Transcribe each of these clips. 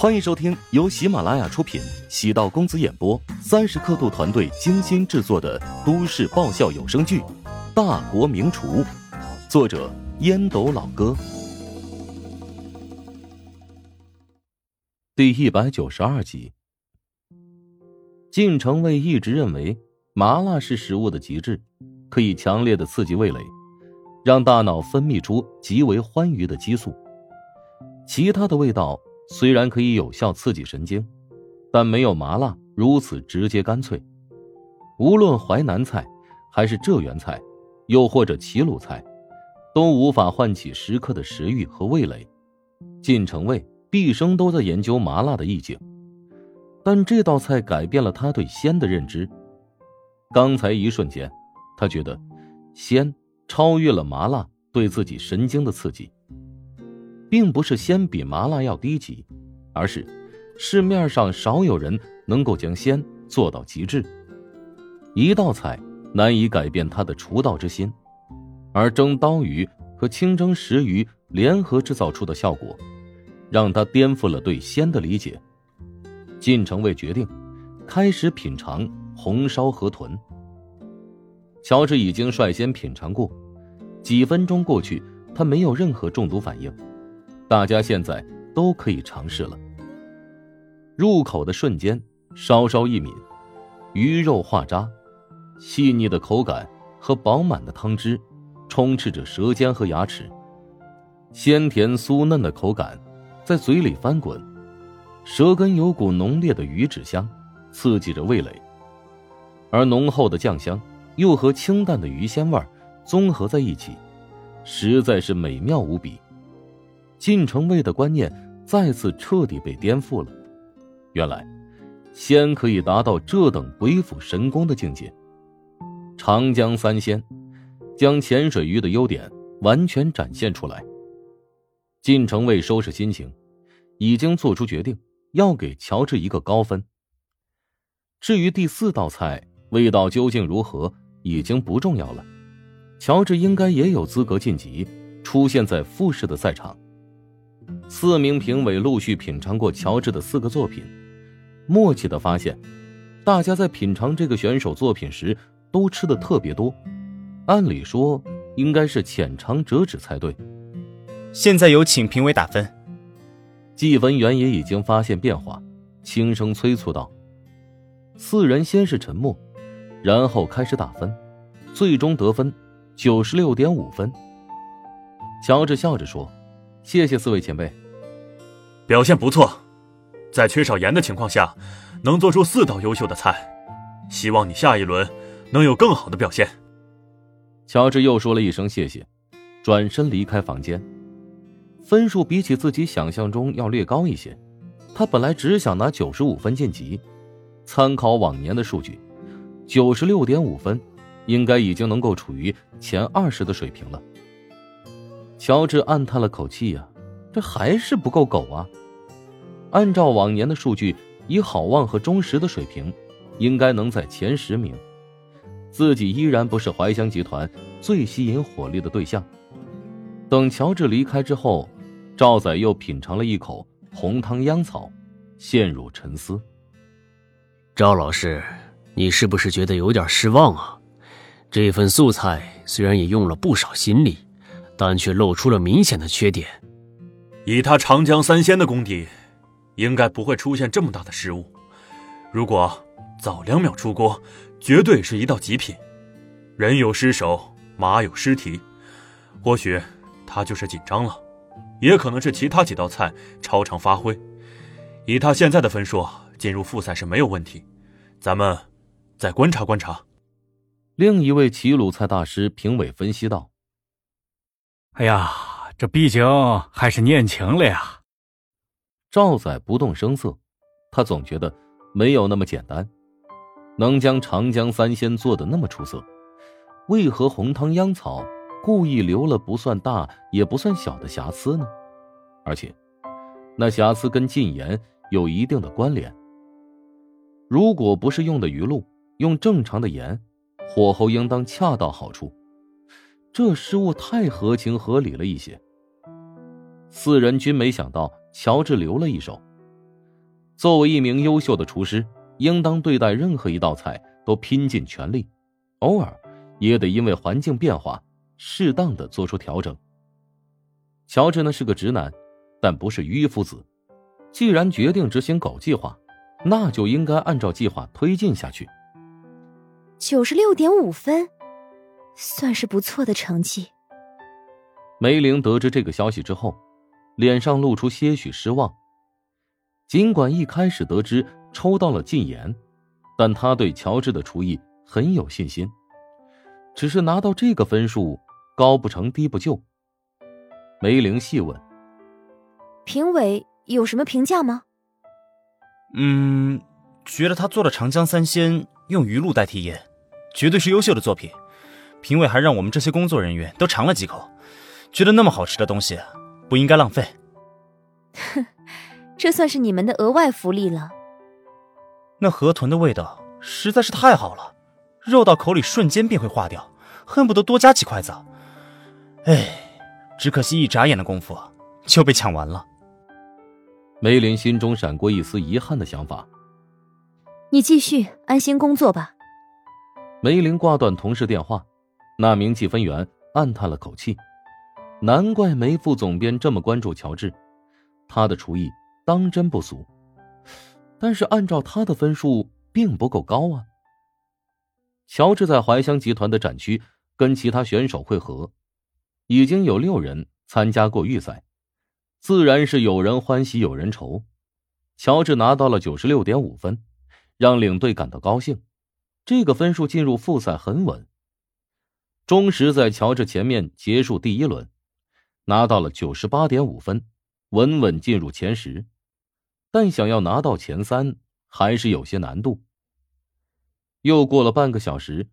欢迎收听由喜马拉雅出品、喜道公子演播、三十刻度团队精心制作的都市爆笑有声剧《大国名厨》，作者烟斗老哥，第一百九十二集。晋城卫一直认为麻辣是食物的极致，可以强烈的刺激味蕾，让大脑分泌出极为欢愉的激素。其他的味道。虽然可以有效刺激神经，但没有麻辣如此直接干脆。无论淮南菜，还是浙园菜，又或者齐鲁菜，都无法唤起食客的食欲和味蕾。晋城卫毕生都在研究麻辣的意境，但这道菜改变了他对鲜的认知。刚才一瞬间，他觉得鲜超越了麻辣对自己神经的刺激。并不是鲜比麻辣要低级，而是市面上少有人能够将鲜做到极致。一道菜难以改变他的厨道之心，而蒸刀鱼和清蒸石鱼联合制造出的效果，让他颠覆了对鲜的理解。晋城卫决定开始品尝红烧河豚。乔治已经率先品尝过，几分钟过去，他没有任何中毒反应。大家现在都可以尝试了。入口的瞬间，稍稍一抿，鱼肉化渣，细腻的口感和饱满的汤汁，充斥着舌尖和牙齿，鲜甜酥嫩的口感在嘴里翻滚，舌根有股浓烈的鱼脂香，刺激着味蕾，而浓厚的酱香又和清淡的鱼鲜味综合在一起，实在是美妙无比。晋城卫的观念再次彻底被颠覆了。原来，仙可以达到这等鬼斧神工的境界。长江三鲜，将潜水鱼的优点完全展现出来。晋城卫收拾心情，已经做出决定，要给乔治一个高分。至于第四道菜味道究竟如何，已经不重要了。乔治应该也有资格晋级，出现在复试的赛场。四名评委陆续品尝过乔治的四个作品，默契的发现，大家在品尝这个选手作品时都吃的特别多。按理说应该是浅尝辄止才对。现在有请评委打分。计分员也已经发现变化，轻声催促道：“四人先是沉默，然后开始打分，最终得分九十六点五分。”乔治笑着说。谢谢四位前辈，表现不错，在缺少盐的情况下，能做出四道优秀的菜，希望你下一轮能有更好的表现。乔治又说了一声谢谢，转身离开房间。分数比起自己想象中要略高一些，他本来只想拿九十五分晋级，参考往年的数据，九十六点五分，应该已经能够处于前二十的水平了。乔治暗叹了口气呀，这还是不够狗啊！按照往年的数据，以好望和忠实的水平，应该能在前十名。自己依然不是怀香集团最吸引火力的对象。等乔治离开之后，赵仔又品尝了一口红汤秧草，陷入沉思。赵老师，你是不是觉得有点失望啊？这份素菜虽然也用了不少心力。但却露出了明显的缺点。以他长江三鲜的功底，应该不会出现这么大的失误。如果早两秒出锅，绝对是一道极品。人有失手，马有失蹄。或许他就是紧张了，也可能是其他几道菜超常发挥。以他现在的分数，进入复赛是没有问题。咱们再观察观察。另一位齐鲁菜大师评委分析道。哎呀，这毕竟还是年轻了呀。赵仔不动声色，他总觉得没有那么简单，能将长江三鲜做的那么出色，为何红汤秧草故意留了不算大也不算小的瑕疵呢？而且，那瑕疵跟禁盐有一定的关联。如果不是用的鱼露，用正常的盐，火候应当恰到好处。这失误太合情合理了一些。四人均没想到乔治留了一手，作为一名优秀的厨师，应当对待任何一道菜都拼尽全力，偶尔也得因为环境变化，适当的做出调整。乔治呢是个直男，但不是迂夫子。既然决定执行狗计划，那就应该按照计划推进下去。九十六点五分，算是不错的成绩。梅玲得知这个消息之后，脸上露出些许失望。尽管一开始得知抽到了禁言，但他对乔治的厨艺很有信心。只是拿到这个分数，高不成低不就。梅玲细问：“评委有什么评价吗？”“嗯，觉得他做的长江三鲜用鱼露代替盐，绝对是优秀的作品。评委还让我们这些工作人员都尝了几口，觉得那么好吃的东西不应该浪费。”哼。这算是你们的额外福利了。那河豚的味道实在是太好了，肉到口里瞬间便会化掉，恨不得多加几筷子。哎，只可惜一眨眼的功夫就被抢完了。梅林心中闪过一丝遗憾的想法。你继续安心工作吧。梅林挂断同事电话，那名计分员暗叹了口气，难怪梅副总编这么关注乔治，他的厨艺。当真不俗，但是按照他的分数并不够高啊。乔治在怀香集团的展区跟其他选手会合，已经有六人参加过预赛，自然是有人欢喜有人愁。乔治拿到了九十六点五分，让领队感到高兴，这个分数进入复赛很稳。钟石在乔治前面结束第一轮，拿到了九十八点五分，稳稳进入前十。但想要拿到前三还是有些难度。又过了半个小时，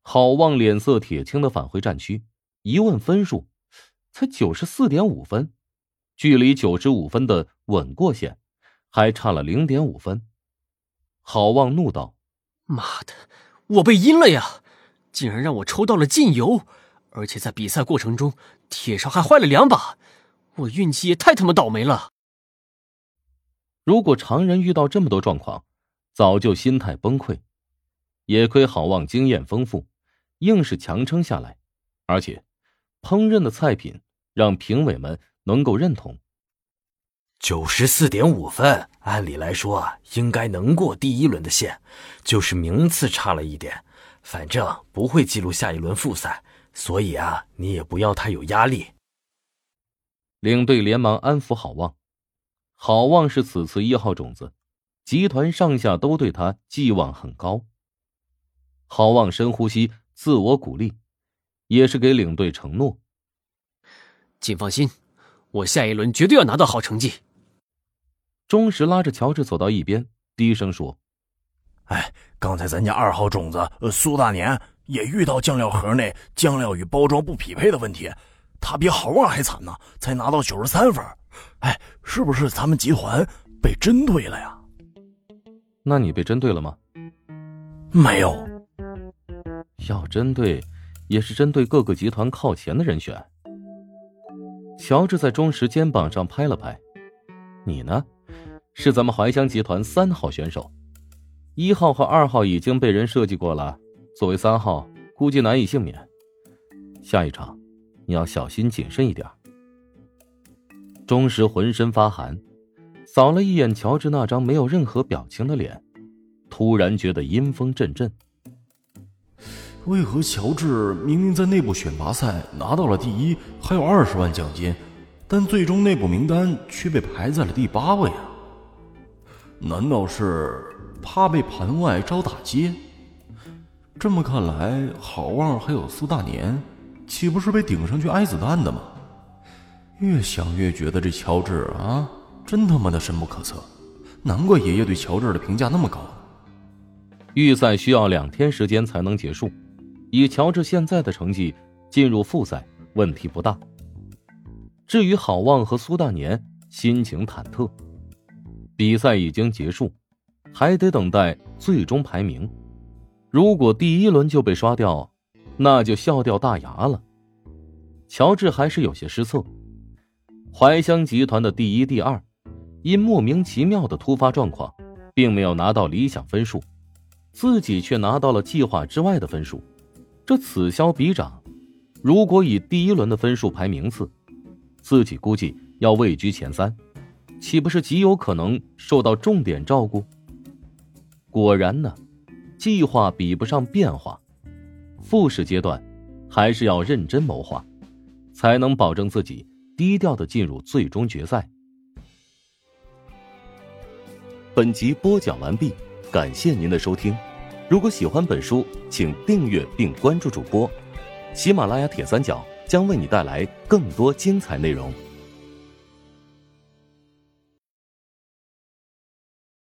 郝望脸色铁青的返回战区，一问分数，才九十四点五分，距离九十五分的稳过线还差了零点五分。郝望怒道：“妈的，我被阴了呀！竟然让我抽到了禁油，而且在比赛过程中铁勺还坏了两把，我运气也太他妈倒霉了！”如果常人遇到这么多状况，早就心态崩溃。也亏好望经验丰富，硬是强撑下来，而且烹饪的菜品让评委们能够认同。九十四点五分，按理来说应该能过第一轮的线，就是名次差了一点，反正不会记录下一轮复赛，所以啊，你也不要太有压力。领队连忙安抚郝望。郝望是此次一号种子，集团上下都对他寄望很高。郝望深呼吸，自我鼓励，也是给领队承诺。请放心，我下一轮绝对要拿到好成绩。钟石拉着乔治走到一边，低声说：“哎，刚才咱家二号种子苏大年也遇到酱料盒内酱料与包装不匹配的问题，他比郝望还惨呢，才拿到九十三分。”哎，是不是咱们集团被针对了呀？那你被针对了吗？没有。要针对，也是针对各个集团靠前的人选。乔治在钟石肩膀上拍了拍：“你呢？是咱们怀乡集团三号选手，一号和二号已经被人设计过了，作为三号，估计难以幸免。下一场，你要小心谨慎一点。”钟石浑身发寒，扫了一眼乔治那张没有任何表情的脸，突然觉得阴风阵阵。为何乔治明明在内部选拔赛拿到了第一，还有二十万奖金，但最终内部名单却被排在了第八位啊？难道是怕被盘外招打击？这么看来，郝望还有苏大年，岂不是被顶上去挨子弹的吗？越想越觉得这乔治啊，真他妈的深不可测，难怪爷爷对乔治的评价那么高。预赛需要两天时间才能结束，以乔治现在的成绩进入复赛问题不大。至于郝望和苏大年，心情忐忑。比赛已经结束，还得等待最终排名。如果第一轮就被刷掉，那就笑掉大牙了。乔治还是有些失策。怀香集团的第一、第二，因莫名其妙的突发状况，并没有拿到理想分数，自己却拿到了计划之外的分数，这此消彼长。如果以第一轮的分数排名次，自己估计要位居前三，岂不是极有可能受到重点照顾？果然呢，计划比不上变化，复试阶段还是要认真谋划，才能保证自己低调的进入最终决赛。本集播讲完毕，感谢您的收听。如果喜欢本书，请订阅并关注主播。喜马拉雅铁三角将为你带来更多精彩内容。